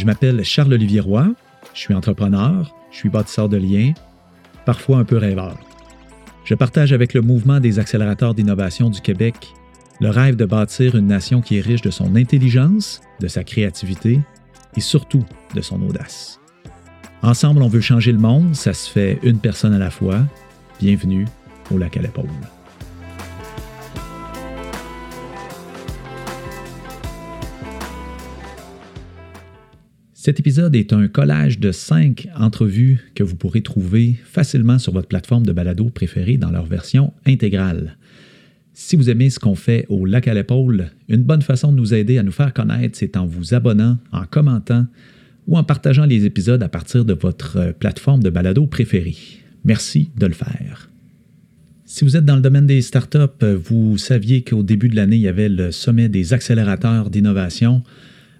Je m'appelle Charles-Olivier Roy, je suis entrepreneur, je suis bâtisseur de liens, parfois un peu rêveur. Je partage avec le mouvement des accélérateurs d'innovation du Québec le rêve de bâtir une nation qui est riche de son intelligence, de sa créativité et surtout de son audace. Ensemble, on veut changer le monde, ça se fait une personne à la fois. Bienvenue au lac à l'épaule. Cet épisode est un collage de cinq entrevues que vous pourrez trouver facilement sur votre plateforme de balado préférée dans leur version intégrale. Si vous aimez ce qu'on fait au lac à l'épaule, une bonne façon de nous aider à nous faire connaître, c'est en vous abonnant, en commentant ou en partageant les épisodes à partir de votre plateforme de balado préférée. Merci de le faire. Si vous êtes dans le domaine des startups, vous saviez qu'au début de l'année, il y avait le sommet des accélérateurs d'innovation.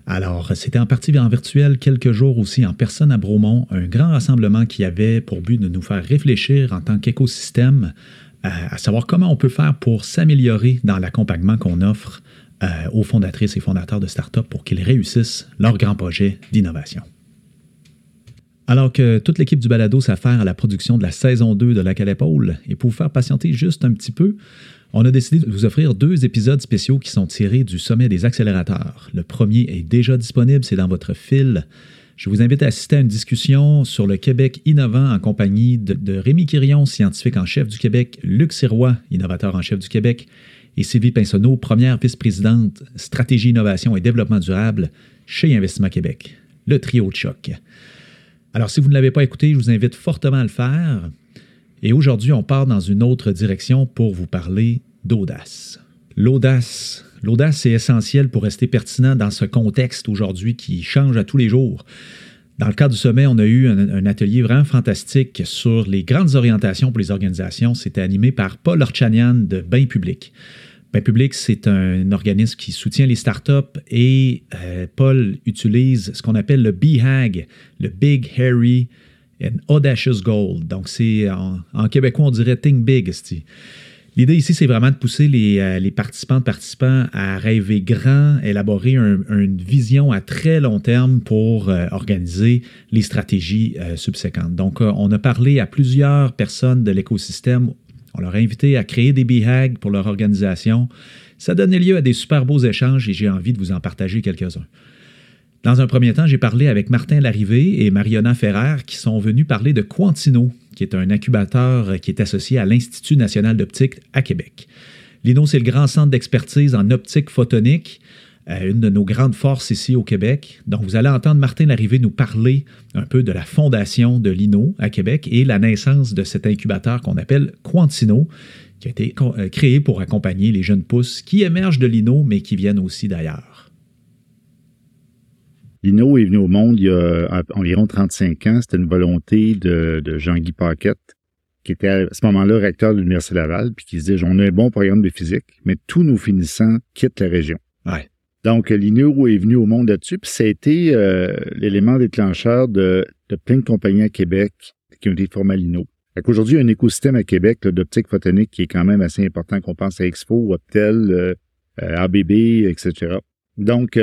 Alors, c'était en partie en virtuel, quelques jours aussi en personne à Bromont, un grand rassemblement qui avait pour but de nous faire réfléchir en tant qu'écosystème euh, à savoir comment on peut faire pour s'améliorer dans l'accompagnement qu'on offre euh, aux fondatrices et fondateurs de startups pour qu'ils réussissent leur grand projet d'innovation. Alors que toute l'équipe du balado s'affaire à la production de la saison 2 de La Calépaule, et pour vous faire patienter juste un petit peu, on a décidé de vous offrir deux épisodes spéciaux qui sont tirés du sommet des accélérateurs. Le premier est déjà disponible, c'est dans votre fil. Je vous invite à assister à une discussion sur le Québec innovant en compagnie de, Rémi Quirion, scientifique en chef du Québec, Luc Sirois, innovateur en chef du Québec, et Sylvie Pinsonneau, première vice-présidente stratégie, innovation et développement durable chez Investissement Québec. Le trio de choc. Alors, si vous ne l'avez pas écouté, je vous invite fortement à le faire. Et aujourd'hui, on part dans une autre direction pour vous parler d'audace. L'audace. L'audace est essentielle pour rester pertinent dans ce contexte aujourd'hui qui change à tous les jours. Dans le cadre du sommet, on a eu un, atelier vraiment fantastique sur les grandes orientations pour les organisations. C'était animé par Paul Orchanian de Bain Public. Bain Public, c'est un organisme qui soutient les startups et euh, Paul utilise ce qu'on appelle le BHAG, le Big Hairy and Audacious Goal. Donc, c'est en, québécois, on dirait Think Big. L'idée ici, c'est vraiment de pousser les, euh, les participantes, participants à rêver grand, élaborer une vision à très long terme pour euh, organiser les stratégies euh, subséquentes. Donc, on a parlé à plusieurs personnes de l'écosystème. On leur a invité à créer des BHAG pour leur organisation. Ça donné lieu à des super beaux échanges et j'ai envie de vous en partager quelques-uns. Dans un premier temps, j'ai parlé avec Martin Larrivé et Mariona Ferrer qui sont venus parler de Quantino, qui est un incubateur qui est associé à l'Institut national d'optique à Québec. L'INO, c'est le grand centre d'expertise en optique photonique, euh, une de nos grandes forces ici au Québec. Donc, vous allez entendre Martin Larrivé nous parler un peu de la fondation de l'INO à Québec et la naissance de cet incubateur qu'on appelle Quantino, qui a été euh, créé pour accompagner les jeunes pousses qui émergent de l'INO, mais qui viennent aussi d'ailleurs. Lino est venu au monde il y a environ 35 ans. C'était une volonté de, Jean-Guy Paquette, qui était à ce moment-là recteur de l'Université Laval, puis qui se disait, on a un bon programme de physique, mais tous nos finissants quittent la région. Donc, Lino est venu au monde là-dessus, puis ça a été euh, l'élément déclencheur de, plein de compagnies à Québec qui ont été formées à Lino. Aujourd'hui, il y a un écosystème à Québec d'optique photonique qui est quand même assez important, qu'on pense à Expo, Optel, euh, euh, ABB, etc. Donc,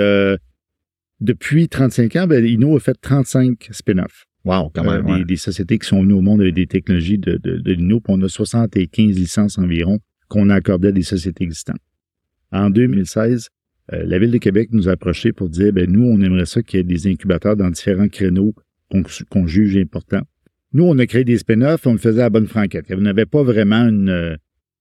depuis 35 ans, ben, Inno a fait 35 spin-offs. Wow, quand même. Euh, des, sociétés qui sont venues au monde avec des technologies de, de, de Puis on a 75 licences environ qu'on a accordées à des sociétés existantes. En 2016, euh, la Ville de Québec nous a approchés pour dire, ben, nous, on aimerait ça qu'il y ait des incubateurs dans différents créneaux qu'on juge importants. Nous, on a créé des spin-offs, on le faisait à bonne franquette. On n'avait pas vraiment une, euh,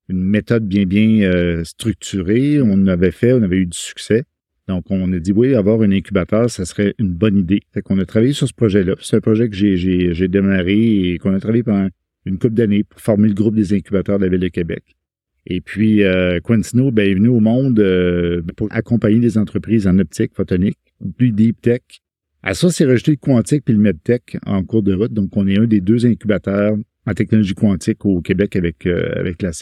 une méthode bien, bien structurée. On l'avait fait, on avait eu du succès. Donc, on a dit, oui, avoir un incubateur, ça serait une bonne idée. Fait qu'on a travaillé sur ce projet-là. C'est un projet que j'ai démarré et qu'on a travaillé pendant une couple d'années pour former le groupe des incubateurs de la Ville de Québec. Et puis, euh, Quintino ben, est venu au monde euh, pour accompagner des entreprises en optique photonique, plus deep tech. À ça, c'est rejeté le quantique puis le medtech en cours de route. Donc, on est un des deux incubateurs en technologie quantique au Québec avec, euh, avec la.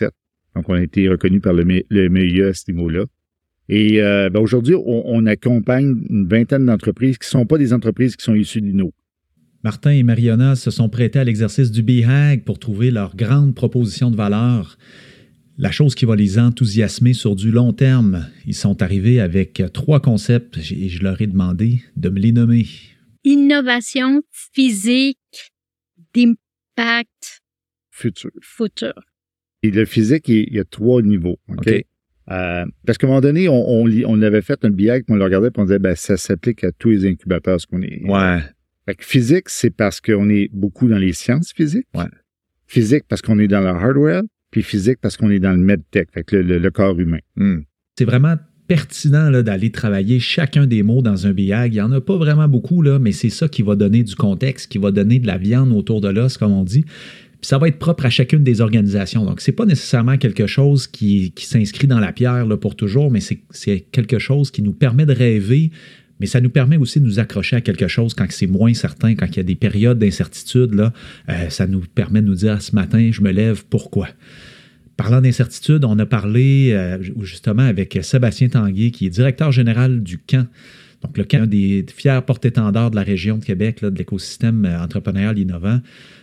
Donc, on a été reconnu par le, le MEIA à ce niveau-là. Et euh, ben aujourd'hui, on, accompagne une vingtaine d'entreprises qui ne sont pas des entreprises qui sont issues de l'INO. Martin et Mariana se sont prêtés à l'exercice du BHAG pour trouver leur grande proposition de valeur. La chose qui va les enthousiasmer sur du long terme. Ils sont arrivés avec trois concepts et je leur ai demandé de me les nommer. innovation physique d'impact Futur. futur. Et le physique, il, il y a trois niveaux. OK? OK. Euh, parce qu'à un moment donné, on, on, lit- on avait fait un billet, puis on le regardait, puis on disait, ben, ça s'applique à tous les incubateurs, ce qu'on est. Ouais. Fait que physique, c'est parce qu'on est beaucoup dans les sciences physiques. Ouais. Physique parce qu'on est dans le hardware, puis physique parce qu'on est dans le medtech, fait que le, le- le corps humain. Hmm. C'est vraiment pertinent là, d'aller travailler chacun des mots dans un BIAG. Il n'y en a pas vraiment beaucoup, là, mais c'est ça qui va donner du contexte, qui va donner de la viande autour de l'os, comme on dit. Ça va être propre à chacune des organisations. Donc, c'est pas nécessairement quelque chose qui, qui s'inscrit dans la pierre là, pour toujours, mais c'est- quelque chose qui nous permet de rêver, mais ça nous permet aussi de nous accrocher à quelque chose quand c'est moins certain, quand il y a des périodes d'incertitude. Euh, ça nous permet de nous dire ce matin, je me lève, pourquoi? Parlant d'incertitude, on a parlé euh, justement avec Sébastien Tanguay, qui est directeur général du camp. Donc, le des fiers porte-étendards de la région de Québec, là, de l'écosystème euh, entrepreneurial innovant,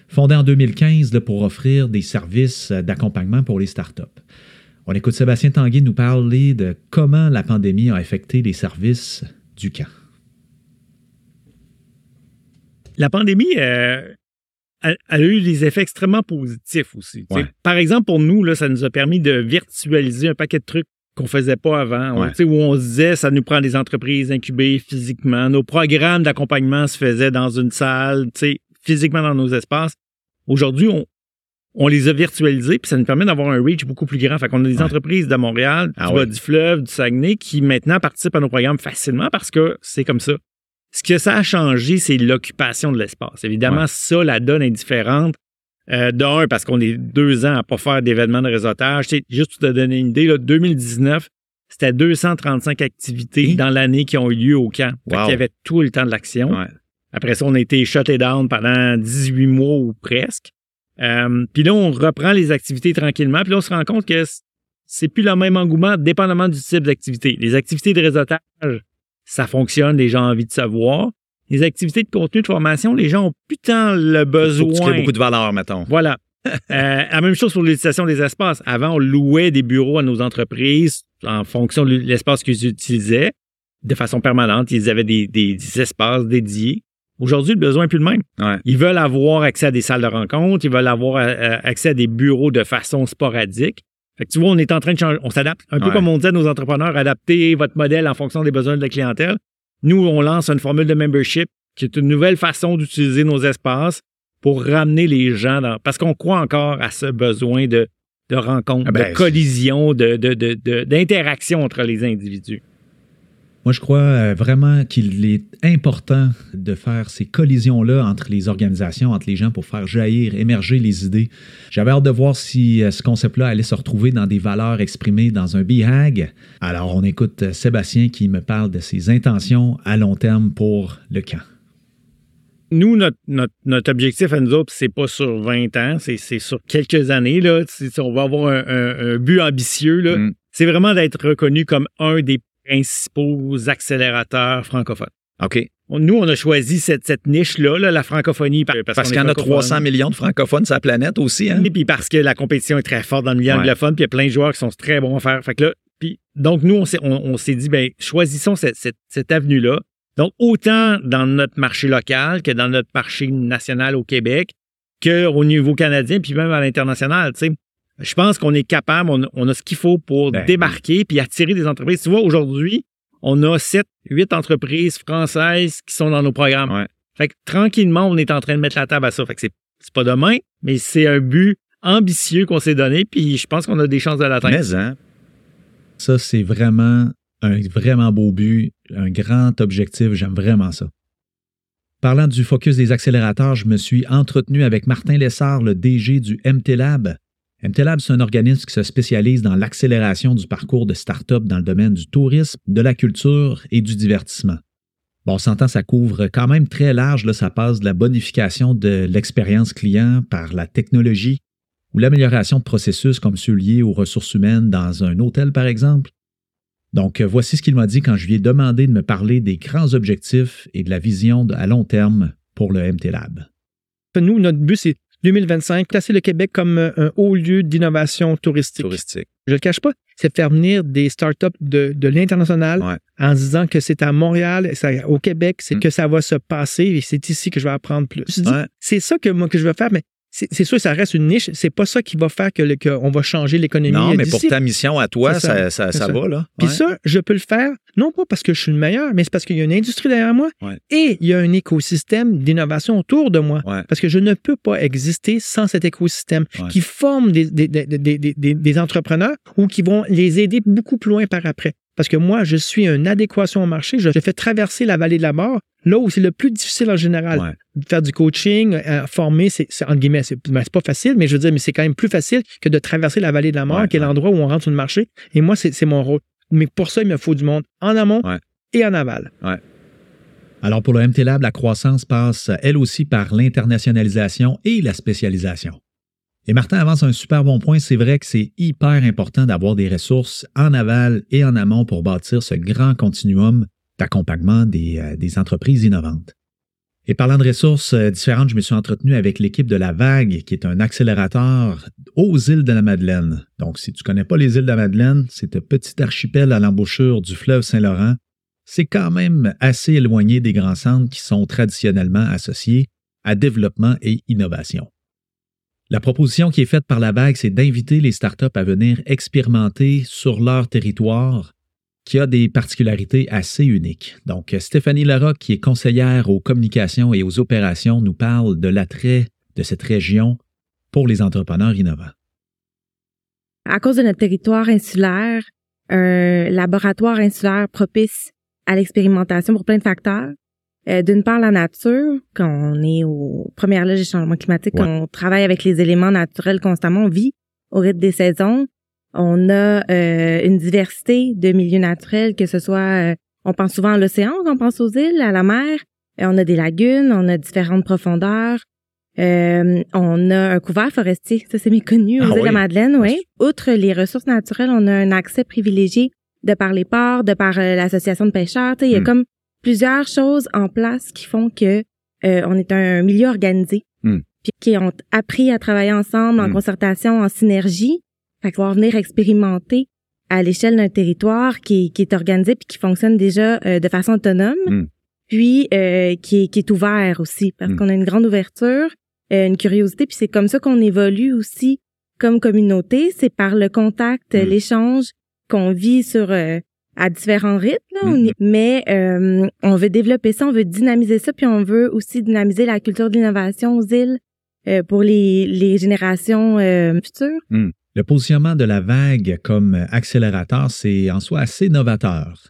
fondé en 2015 là, pour offrir des services euh, d'accompagnement pour les startups. On écoute Sébastien Tanguay nous parler de comment la pandémie a affecté les services du camp. la pandémie, euh, elle, elle a eu des effets extrêmement positifs aussi. Ouais. Par exemple, pour nous, là, ça nous a permis de virtualiser un paquet de trucs qu'on faisait pas avant. On- Ouais. où on se disait, ça nous prend des entreprises incubées physiquement. Nos programmes d'accompagnement se faisaient dans une salle, tu sais, physiquement dans nos espaces. Aujourd'hui, on, on les a virtualisés, puis ça nous permet d'avoir un reach beaucoup plus grand. Fait qu'on a des Ouais. entreprises de Montréal, Ah du ouais. bas du fleuve, du Saguenay, qui maintenant participent à nos programmes facilement parce que c'est comme ça. Ce que ça a changé, c'est l'occupation de l'espace. Évidemment, ça, la donne est différente. Euh, D'un, parce qu'on est deux ans à pas faire d'événements de réseautage. Tu sais, juste pour te donner une idée, là, 2019, c'était 235 activités Hi. dans l'année qui ont eu lieu au camp. Fait Wow. qu'il y avait tout le temps de l'action. Ouais. Après ça, on a été shut down pendant 18 mois ou presque. Euh, puis là, on reprend les activités tranquillement. Puis là, on se rend compte que c'est plus le même engouement dépendamment du type d'activité. Les activités de réseautage, ça fonctionne, les gens ont envie de savoir. Les activités de contenu de formation, les gens ont plus tant le tu besoin. crées beaucoup de valeur, mettons. Voilà. Euh, la même chose pour l'utilisation des espaces. Avant, on louait des bureaux à nos entreprises en fonction de l'espace qu'ils utilisaient de façon permanente. Ils avaient des, des- des espaces dédiés. Aujourd'hui, le besoin n'est plus le même. Ouais. Ils veulent avoir accès à des salles de rencontre, ils veulent avoir euh, accès à des bureaux de façon sporadique. Fait que tu vois, on est en train de changer, on s'adapte. Un peu comme on dit à nos entrepreneurs, adaptez votre modèle en fonction des besoins de la clientèle. Nous, on lance une formule de membership qui est une nouvelle façon d'utiliser nos espaces pour ramener les gens dans. Parce qu'on croit encore à ce besoin de, de rencontre, Ah ben, de collision, de, de, de- de- d'interaction entre les individus. Moi, je crois euh, vraiment qu'il est important de faire ces collisions-là entre les organisations, entre les gens pour faire jaillir, émerger les idées. J'avais hâte de voir si euh, ce concept-là allait se retrouver dans des valeurs exprimées dans un BHAG. Alors, on écoute euh, Sébastien qui me parle de ses intentions à long terme pour le camp. nous, notre, notre, notre objectif à nous autres, c'est pas sur 20 ans, c'est, sur quelques années. Là. On va avoir un, un- un but ambitieux. Là. Mm. C'est vraiment d'être reconnu comme un des principaux accélérateurs francophones. OK. Nous, on a choisi cette, cette niche-là, là, la francophonie. Parce, Parce qu'il y en a francophone. 300 millions de francophones sur la planète aussi. Hein? Et puis parce que la compétition est très forte dans le milieu Ouais. anglophone, puis il y a plein de joueurs qui sont très bons à faire. Fait que là, puis, donc nous, on s'est, on, on s'est dit, ben, choisissons cette, cette, cette avenue-là. Donc, autant dans notre marché local que dans notre marché national au Québec, qu'au niveau canadien, puis même à l'international, tu sais. Je pense qu'on est capable, on, a- on a ce qu'il faut pour Ben, débarquer puis attirer des entreprises. Tu vois, aujourd'hui, on a 7, 8 entreprises françaises qui sont dans nos programmes. Ouais. Fait que tranquillement, on est en train de mettre la table à ça. Fait que c'est, c'est pas demain, mais c'est un but ambitieux qu'on s'est donné, puis je pense qu'on a des chances de l'atteindre. Mais, hein? Ça, c'est vraiment un vraiment beau but, un grand objectif. J'aime vraiment ça. Parlant du focus des accélérateurs, je me suis entretenu avec Martin Lessard, le DG du MT Lab. MT Lab, c'est un organisme qui se spécialise dans l'accélération du parcours de start-up dans le domaine du tourisme, de la culture et du divertissement. Bon, on s'entend, ça couvre quand même très large. Là, ça passe de la bonification de l'expérience client par la technologie ou l'amélioration de processus comme ceux liés aux ressources humaines dans un hôtel, par exemple. Donc, euh, voici ce qu'il m'a dit quand je lui ai demandé de me parler des grands objectifs et de la vision à long terme pour le MT Lab. Nous, notre but, c'est 2025, placer le Québec comme euh, un haut lieu d'innovation touristique. Touristique. Je le cache pas, c'est faire venir des startups de, de l'international Ouais. en disant que c'est à Montréal, au Québec, c'est Mm. que ça va se passer et c'est ici que je vais apprendre plus. Ouais. C'est ça que moi que je veux faire, mais c'est sûr que ça reste une niche. C'est pas ça qui va faire que qu'on va changer l'économie. Non, mais pour ta mission à toi, ça, ça. ça, va, là. Puis ça, je peux le faire, non pas parce que je suis le meilleur, mais c'est parce qu'il y a une industrie derrière moi Ouais. et il y a un écosystème d'innovation autour de moi. Ouais. Parce que je ne peux pas exister sans cet écosystème qui forme des, des, des, des, des- des- des entrepreneurs ou qui vont les aider beaucoup plus loin par après. Parce que moi, je suis une adéquation au marché. Je, je fais traverser la vallée de la mort, là où c'est le plus difficile en général. Ouais. Faire du coaching, euh, former, c'est, entre guillemets, c'est, ben, c'est pas facile, mais je veux dire, mais c'est quand même plus facile que de traverser la vallée de la mort, Ouais, qui est ouais. l'endroit où on rentre sur le marché. Et moi, c'est, mon rôle. Mais pour ça, il me faut du monde en amont Ouais. et en aval. Alors pour le MT Lab, la croissance passe elle aussi par l'internationalisation et la spécialisation. Et Martin avance un super bon point, c'est vrai que c'est hyper important d'avoir des ressources en aval et en amont pour bâtir ce grand continuum d'accompagnement des, euh, entreprises innovantes. Et parlant de ressources euh, différentes, je me suis entretenu avec l'équipe de La Vague, qui est un accélérateur aux îles de la Madeleine. Donc, si tu connais pas les îles de la Madeleine, c'est un petit archipel à l'embouchure du fleuve Saint-Laurent c'est quand même assez éloigné des grands centres qui sont traditionnellement associés à développement et innovation. La proposition qui est faite par la vague, c'est d'inviter les startups à venir expérimenter sur leur territoire qui a des particularités assez uniques. Donc, Stéphanie Larocque, qui est conseillère aux communications et aux opérations, nous parle de l'attrait de cette région pour les entrepreneurs innovants. À cause de notre territoire insulaire, un laboratoire insulaire propice à l'expérimentation pour plein de facteurs. Euh, D'une part, la nature, quand on est aux premières loges des changements climatiques, Ouais. quand on travaille avec les éléments naturels constamment, on vit au rythme des saisons. On a euh, une diversité de milieux naturels, que ce soit, euh, on pense souvent à l'océan, on pense aux îles, à la mer. Euh, on a des lagunes, on a différentes profondeurs. Euh, on a un couvert forestier, ça c'est méconnu aux Ah îles de oui? Madeleine, oui. Outre les ressources naturelles, on a un accès privilégié de par les ports, de par l'association de pêcheurs. Tu sais, Il y a Hmm. comme plusieurs choses en place qui font que euh, on est un milieu organisé, Hmm. puis qui ont appris à travailler ensemble en Hmm. concertation, en synergie. Fait pouvoir venir expérimenter à l'échelle d'un territoire qui, qui est organisé puis qui fonctionne déjà euh, de façon autonome, Hmm. puis euh, qui, est, qui est ouvert aussi parce Hmm. qu'on a une grande ouverture, euh, une curiosité, puis c'est comme ça qu'on évolue aussi comme communauté, c'est par le contact, l'échange qu'on vit sur euh, à différents rythmes, là, Mhm. on est- mais euh, on veut développer ça, on veut dynamiser ça, puis on veut aussi dynamiser la culture de l'innovation aux îles euh, pour les, les générations euh, futures. Le positionnement de la vague comme accélérateur, c'est en soi assez novateur.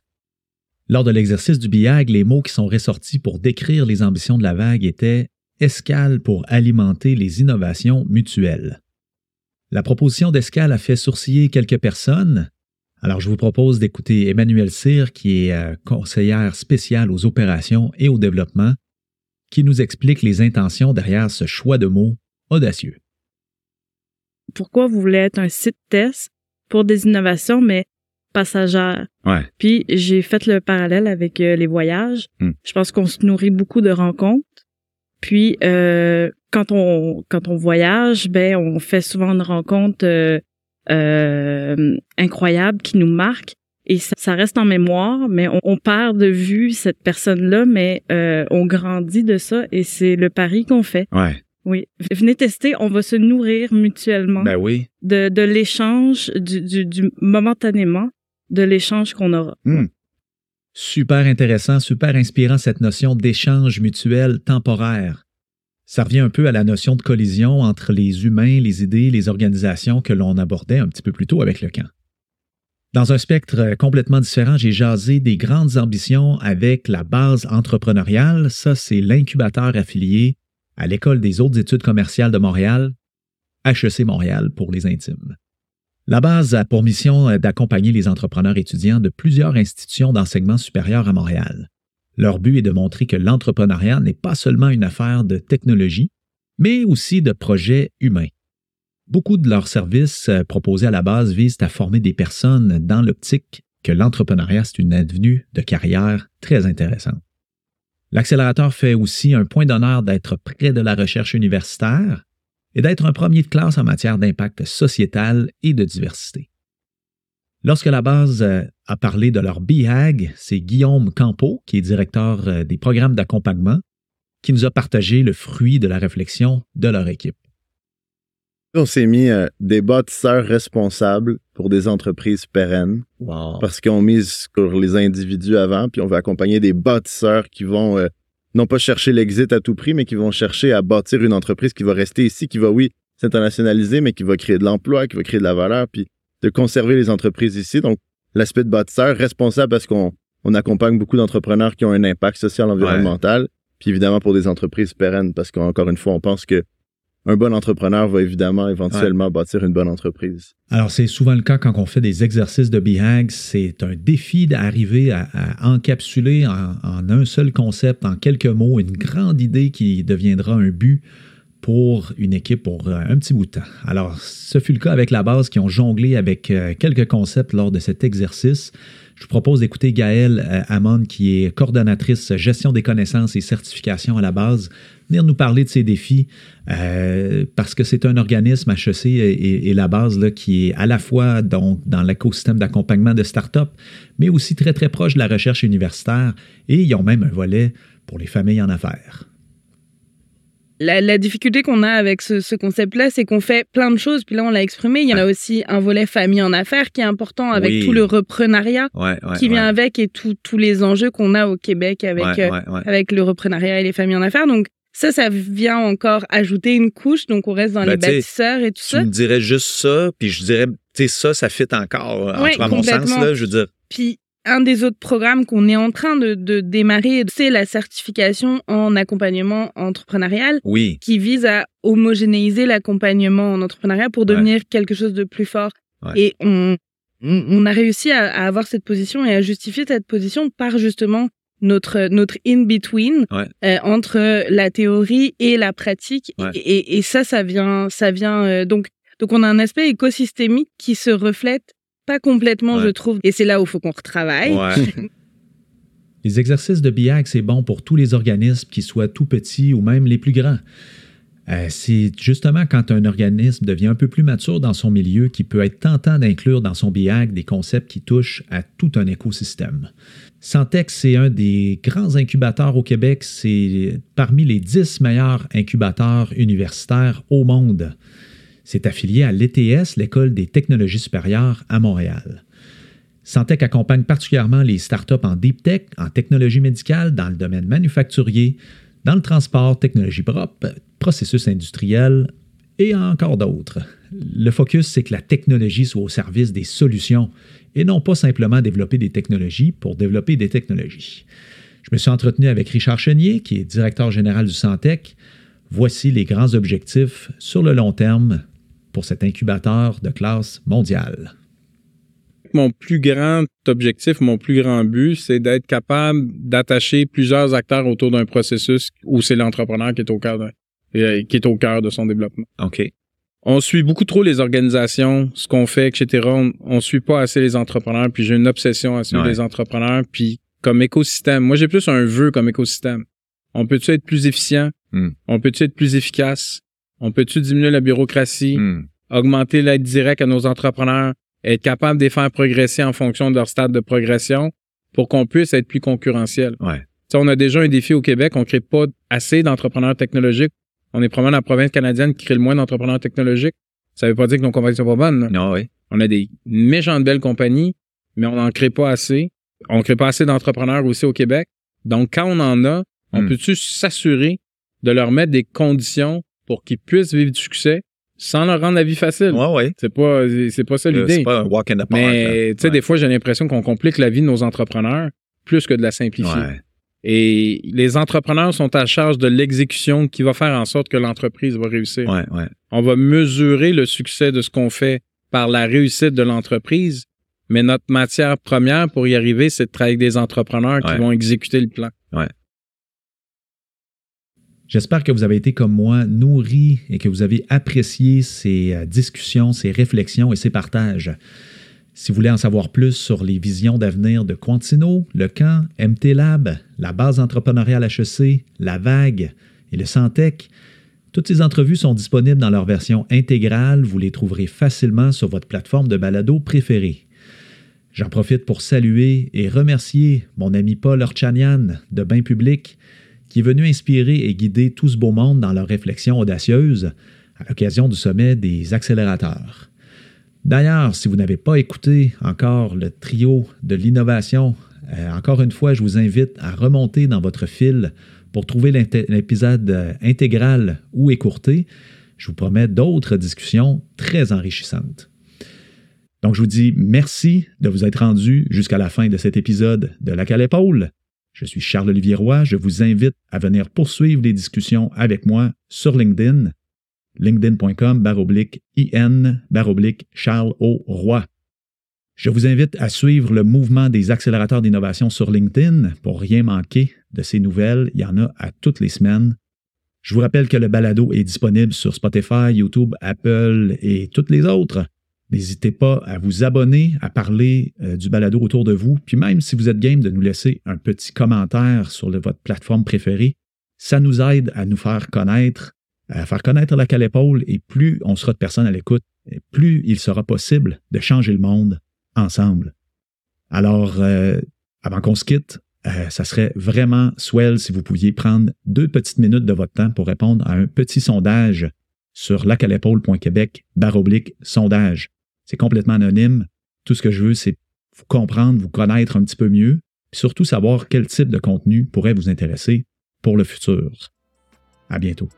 Lors de l'exercice du BIAG, les mots qui sont ressortis pour décrire les ambitions de la vague étaient escale pour alimenter les innovations mutuelles. La proposition d'escale a fait sourciller quelques personnes. Alors, je vous propose d'écouter Emmanuel Cyr, qui est euh, conseillère spéciale aux opérations et au développement, qui nous explique les intentions derrière ce choix de mots audacieux. pourquoi vous voulez être un site test pour des innovations, mais passagères? Ouais. Puis j'ai fait le parallèle avec euh, les voyages. Hmm. Je pense qu'on se nourrit beaucoup de rencontres. Puis euh, quand on quand on voyage, ben on fait souvent une rencontre euh, euh, incroyable qui nous marque et ça, ça reste en mémoire, mais on, on perd de vue cette personne-là, mais euh, on grandit de ça et c'est le pari qu'on fait. Ouais. Oui, venez tester, on va se nourrir mutuellement Ben oui. de, de l'échange, du, du, du momentanément, de l'échange qu'on aura. Super intéressant, super inspirant cette notion d'échange mutuel temporaire. Ça revient un peu à la notion de collision entre les humains, les idées, les organisations que l'on abordait un petit peu plus tôt avec le camp. Dans un spectre complètement différent, j'ai jasé des grandes ambitions avec la base entrepreneuriale. Ça, c'est l'incubateur affilié à l'École des hautes études commerciales de Montréal, HEC Montréal pour les intimes. La base a pour mission euh, d'accompagner les entrepreneurs étudiants de plusieurs institutions d'enseignement supérieur à Montréal. Leur but est de montrer que l'entrepreneuriat n'est pas seulement une affaire de technologie, mais aussi de projets humains. Beaucoup de leurs services euh, proposés à la base visent à former des personnes dans l'optique que l'entrepreneuriat, c'est une avenue de carrière très intéressante. L'accélérateur fait aussi un point d'honneur d'être près de la recherche universitaire et d'être un premier de classe en matière d'impact sociétal et de diversité. Lorsque la base euh, a parlé de leur BHAG, c'est Guillaume Campo, qui est directeur euh, des programmes d'accompagnement, qui nous a partagé le fruit de la réflexion de leur équipe. On s'est mis euh, des bâtisseurs responsables pour des entreprises pérennes Wow. parce qu'on mise sur les individus avant, puis on veut accompagner des bâtisseurs qui vont euh, non pas chercher l'exit à tout prix, mais qui vont chercher à bâtir une entreprise qui va rester ici, qui va, oui, s'internationaliser, mais qui va créer de l'emploi, qui va créer de la valeur, puis de conserver les entreprises ici. Donc, l'aspect de bâtisseur responsable parce qu'on on accompagne beaucoup d'entrepreneurs qui ont un impact social, environnemental, puis évidemment pour des entreprises pérennes, parce qu'encore une fois, on pense que un bon entrepreneur va évidemment éventuellement bâtir une bonne entreprise. Alors, c'est souvent le cas quand on fait des exercices de BHAG. C'est un défi d'arriver à, à encapsuler en, en un seul concept, en quelques mots, une grande idée qui deviendra un but pour une équipe pour euh, un petit bout de temps. Alors, ce fut le cas avec la base qui ont jonglé avec euh, quelques concepts lors de cet exercice. Je vous propose d'écouter Gaëlle euh, Hamon, qui est coordonnatrice gestion des connaissances et certification à la base, venir nous parler de ces défis parce que c'est un organisme HEC et, la base qui est à la fois donc, dans l'écosystème d'accompagnement de start-up, mais aussi très très proche de la recherche universitaire et ils ont même un volet pour les familles en affaires. La, la difficulté qu'on a avec ce, ce concept-là, c'est qu'on fait plein de choses. Puis là, on l'a exprimé. Il y en a aussi un volet famille en affaires qui est important avec Oui. tout le reprenariat Ouais, ouais, qui vient ouais. avec et tous les enjeux qu'on a au Québec avec, euh, avec le reprenariat et les familles en affaires. Donc, ça, ça vient encore ajouter une couche. Donc, on reste dans Ben, les tu bâtisseurs et tout Tu ça. me dirais juste ça, puis je dirais, tu sais, ça, ça fit encore. En tout cas, à mon sens, là, je veux dire. Puis, un des autres programmes qu'on est en train de, de démarrer, c'est la certification en accompagnement entrepreneurial Oui. qui vise à homogénéiser l'accompagnement en entrepreneuriat pour devenir quelque chose de plus fort. Ouais. Et on, on a réussi à, à avoir cette position et à justifier cette position par justement notre notre in-between Ouais. euh, entre la théorie et la pratique. Ouais. Et, et- et ça, ça vient, ça vient euh, donc donc on a un aspect écosystémique qui se reflète pas complètement, Ouais. je trouve. Et c'est là où il faut qu'on retravaille. Ouais. Les exercices de BIAC, c'est bon pour tous les organismes, qu'ils soient tout petits ou même les plus grands. Euh, c'est justement quand un organisme devient un peu plus mature dans son milieu qu'il peut être tentant d'inclure dans son BIAC des concepts qui touchent à tout un écosystème. Santex, c'est un des grands incubateurs au Québec. C'est parmi les 10 meilleurs incubateurs universitaires au monde. C'est affilié à l'ETS, l'École des technologies supérieures à Montréal. Santec accompagne particulièrement les startups en deep tech, en technologie médicale, dans le domaine manufacturier, dans le transport, technologie propre, processus industriel et encore d'autres. Le focus, c'est que la technologie soit au service des solutions et non pas simplement développer des technologies pour développer des technologies. Je me suis entretenu avec Richard Chenier, qui est directeur général du Santec. Voici les grands objectifs sur le long terme pour cet incubateur de classe mondiale. Mon plus grand objectif, mon plus grand but, c'est d'être capable d'attacher plusieurs acteurs autour d'un processus où c'est l'entrepreneur qui est au cœur de, euh, qui est au cœur de son développement. OK. On suit beaucoup trop les organisations, ce qu'on fait, etc. On, on suit pas assez les entrepreneurs, puis j'ai une obsession à suivre Ouais. les entrepreneurs, puis comme écosystème. Moi, j'ai plus un vœu comme écosystème. On peut-tu être plus efficient? Hmm. On peut-tu être plus efficace? On peut-tu diminuer la bureaucratie? Hmm. augmenter l'aide directe à nos entrepreneurs, être capable de les faire progresser en fonction de leur stade de progression pour qu'on puisse être plus concurrentiel? Ouais. Tu sais, on a déjà un défi au Québec, on crée pas assez d'entrepreneurs technologiques. On est probablement la province canadienne qui crée le moins d'entrepreneurs technologiques. Ça veut pas dire que nos compagnies sont pas bonnes. là. Non, oui. On a des méchantes belles compagnies, mais on n'en crée pas assez. On crée pas assez d'entrepreneurs aussi au Québec. Donc, quand on en a, on Hmm. peut-tu s'assurer de leur mettre des conditions pour qu'ils puissent vivre du succès sans leur rendre la vie facile? Ouais, ouais. C'est pas, c'est pas ça Euh, l'idée. C'est pas un walk in the park. Mais, tu sais, Ouais. des fois, j'ai l'impression qu'on complique la vie de nos entrepreneurs plus que de la simplifier. Ouais. Et les entrepreneurs sont à charge de l'exécution qui va faire en sorte que l'entreprise va réussir. Ouais, ouais. On va mesurer le succès de ce qu'on fait par la réussite de l'entreprise, mais notre matière première pour y arriver, c'est de travailler avec des entrepreneurs qui Ouais. vont exécuter le plan. J'espère que vous avez été comme moi nourri et que vous avez apprécié ces euh, discussions, ces réflexions et ces partages. Si vous voulez en savoir plus sur les visions d'avenir de Quantino, le camp, MT Lab, la base entrepreneuriale HEC, la Vague et le Santec, toutes ces entrevues sont disponibles dans leur version intégrale. Vous les trouverez facilement sur votre plateforme de balado préférée. J'en profite pour saluer et remercier mon ami Paul Orchanian de Bain Public, qui est venu inspirer et guider tout ce beau monde dans leurs réflexions audacieuses à l'occasion du sommet des accélérateurs. D'ailleurs, si vous n'avez pas écouté encore le trio de l'innovation, euh, encore une fois, je vous invite à remonter dans votre fil pour trouver l'épisode euh, intégral ou écourté. Je vous promets d'autres discussions très enrichissantes. Donc, je vous dis merci de vous être rendu jusqu'à la fin de cet épisode de La Cale Épaule. Je suis Charles-Olivier Roy. Je vous invite à venir poursuivre les discussions avec moi sur LinkedIn linkedin.com baroblique IN baroblique Charles O. Roy. Je vous invite à suivre le mouvement des accélérateurs d'innovation sur LinkedIn pour rien manquer de ces nouvelles. Il y en a à toutes les semaines. Je vous rappelle que le balado est disponible sur Spotify, YouTube, Apple et toutes les autres. N'hésitez pas à vous abonner, à parler euh, du balado autour de vous, puis même si vous êtes game de nous laisser un petit commentaire sur votre plateforme préférée, ça nous aide à nous faire connaître à faire connaître la calépaule et plus on sera de personnes à l'écoute, plus il sera possible de changer le monde ensemble. Alors, euh, avant qu'on se quitte, euh, ça serait vraiment swell si vous pouviez prendre deux petites minutes de votre temps pour répondre à un petit sondage sur lacalépaule.québec baroblique sondage. C'est complètement anonyme. Tout ce que je veux, c'est vous comprendre, vous connaître un petit peu mieux, et surtout savoir quel type de contenu pourrait vous intéresser pour le futur. À bientôt.